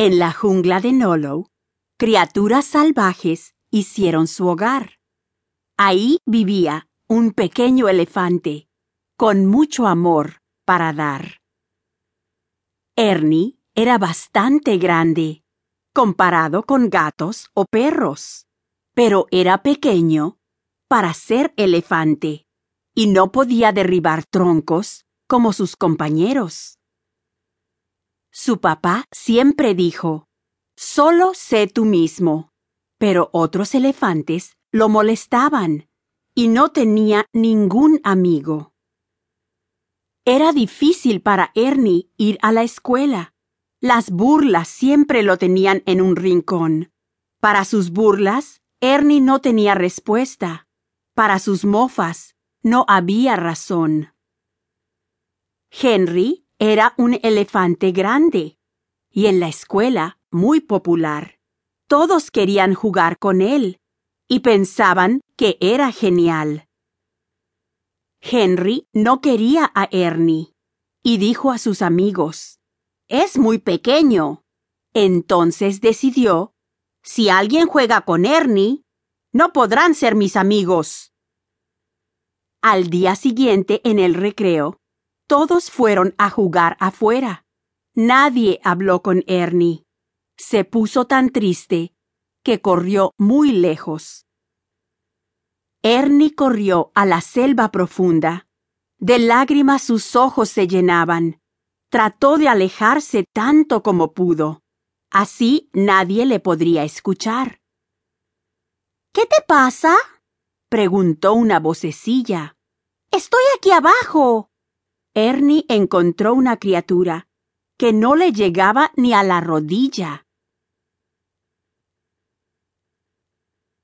En la jungla de Nolow, criaturas salvajes hicieron su hogar. Ahí vivía un pequeño elefante con mucho amor para dar. Ernie era bastante grande comparado con gatos o perros, pero era pequeño para ser elefante y no podía derribar troncos como sus compañeros. Su papá siempre dijo, solo sé tú mismo, pero otros elefantes lo molestaban y no tenía ningún amigo. Era difícil para Ernie ir a la escuela. Las burlas siempre lo tenían en un rincón. Para sus burlas, Ernie no tenía respuesta. Para sus mofas, no había razón. Henry era un elefante grande y en la escuela muy popular. Todos querían jugar con él y pensaban que era genial. Henry no quería a Ernie y dijo a sus amigos, Es muy pequeño. Entonces decidió, si alguien juega con Ernie, no podrán ser mis amigos. Al día siguiente en el recreo, todos fueron a jugar afuera. Nadie habló con Ernie. Se puso tan triste que corrió muy lejos. Ernie corrió a la selva profunda. De lágrimas sus ojos se llenaban. Trató de alejarse tanto como pudo. Así nadie le podría escuchar. ¿Qué te pasa? preguntó una vocecilla. Estoy aquí abajo. Ernie encontró una criatura que no le llegaba ni a la rodilla.